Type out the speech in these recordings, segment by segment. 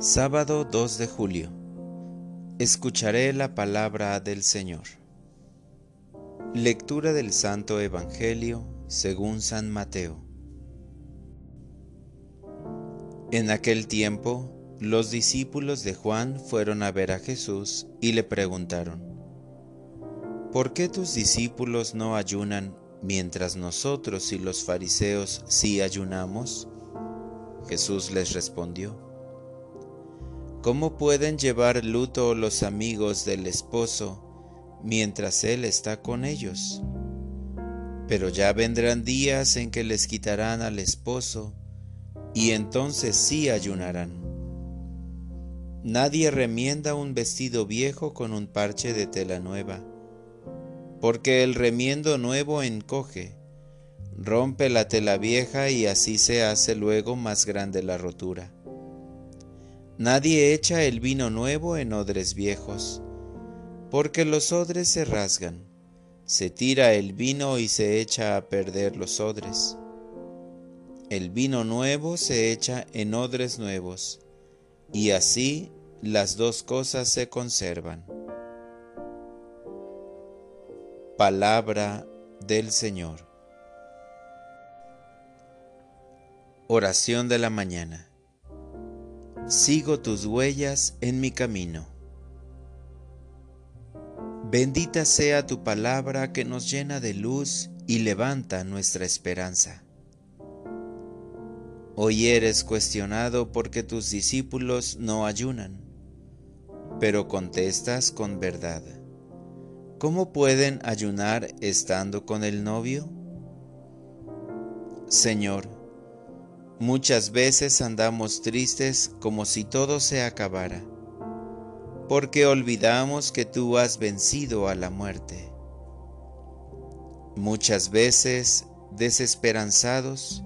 Sábado 2 de julio. Escucharé la palabra del Señor. Lectura del Santo Evangelio según San Mateo. En aquel tiempo, los discípulos de Juan fueron a ver a Jesús y le preguntaron, ¿Por qué tus discípulos no ayunan mientras nosotros y los fariseos sí ayunamos? Jesús les respondió, ¿Cómo pueden llevar luto los amigos del esposo mientras él está con ellos? Pero ya vendrán días en que les quitarán al esposo y entonces sí ayunarán. Nadie remienda un vestido viejo con un parche de tela nueva, porque el remiendo nuevo encoge rompe la tela vieja y así se hace luego más grande la rotura. Nadie echa el vino nuevo en odres viejos, porque los odres se rasgan, se tira el vino y se echa a perder los odres. El vino nuevo se echa en odres nuevos, y así las dos cosas se conservan. Palabra del Señor. Oración de la mañana. Sigo tus huellas en mi camino. Bendita sea tu palabra que nos llena de luz y levanta nuestra esperanza. Hoy eres cuestionado porque tus discípulos no ayunan, pero contestas con verdad. ¿Cómo pueden ayunar estando con el novio? Señor, Muchas veces andamos tristes como si todo se acabara, porque olvidamos que tú has vencido a la muerte. Muchas veces, desesperanzados,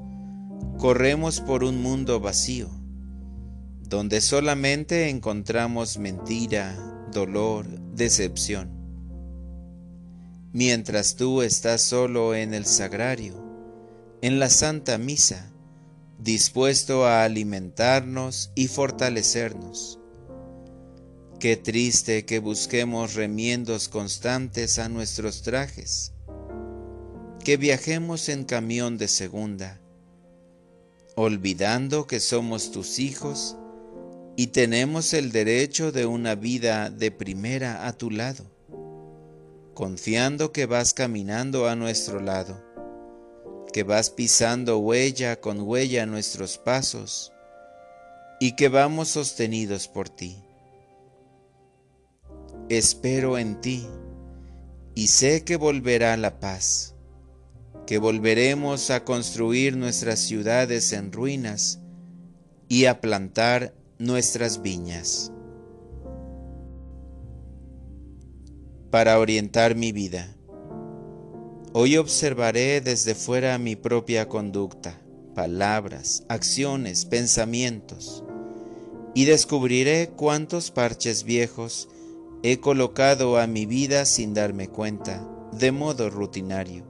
corremos por un mundo vacío, donde solamente encontramos mentira, dolor, decepción. Mientras tú estás solo en el sagrario, en la Santa Misa, dispuesto a alimentarnos y fortalecernos. Qué triste que busquemos remiendos constantes a nuestros trajes, que viajemos en camión de segunda, olvidando que somos tus hijos y tenemos el derecho de una vida de primera a tu lado, confiando que vas caminando a nuestro lado que vas pisando huella con huella nuestros pasos y que vamos sostenidos por ti. Espero en ti y sé que volverá la paz, que volveremos a construir nuestras ciudades en ruinas y a plantar nuestras viñas. Para orientar mi vida Hoy observaré desde fuera mi propia conducta, palabras, acciones, pensamientos, y descubriré cuántos parches viejos he colocado a mi vida sin darme cuenta, de modo rutinario.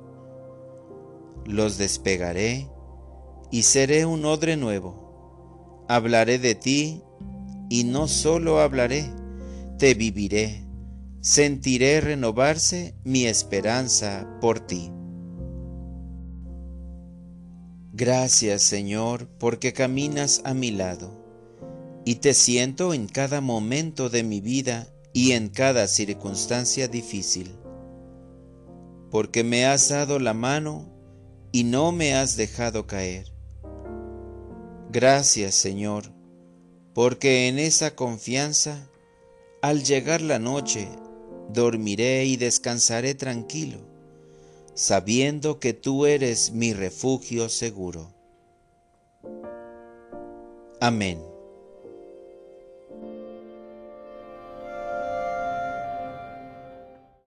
Los despegaré y seré un odre nuevo. Hablaré de ti y no solo hablaré, te viviré sentiré renovarse mi esperanza por ti. Gracias Señor porque caminas a mi lado y te siento en cada momento de mi vida y en cada circunstancia difícil, porque me has dado la mano y no me has dejado caer. Gracias Señor, porque en esa confianza, al llegar la noche, dormiré y descansaré tranquilo, sabiendo que tú eres mi refugio seguro. Amén.